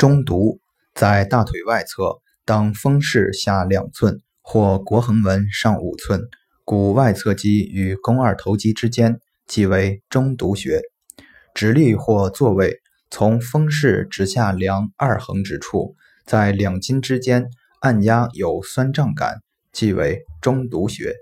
中毒在大腿外侧，当风势下两寸或腘横纹上五寸，股外侧肌与肱二头肌之间，即为中毒穴。直立或坐位，从风势直下量二横指处，在两筋之间按压有酸胀感，即为中毒穴。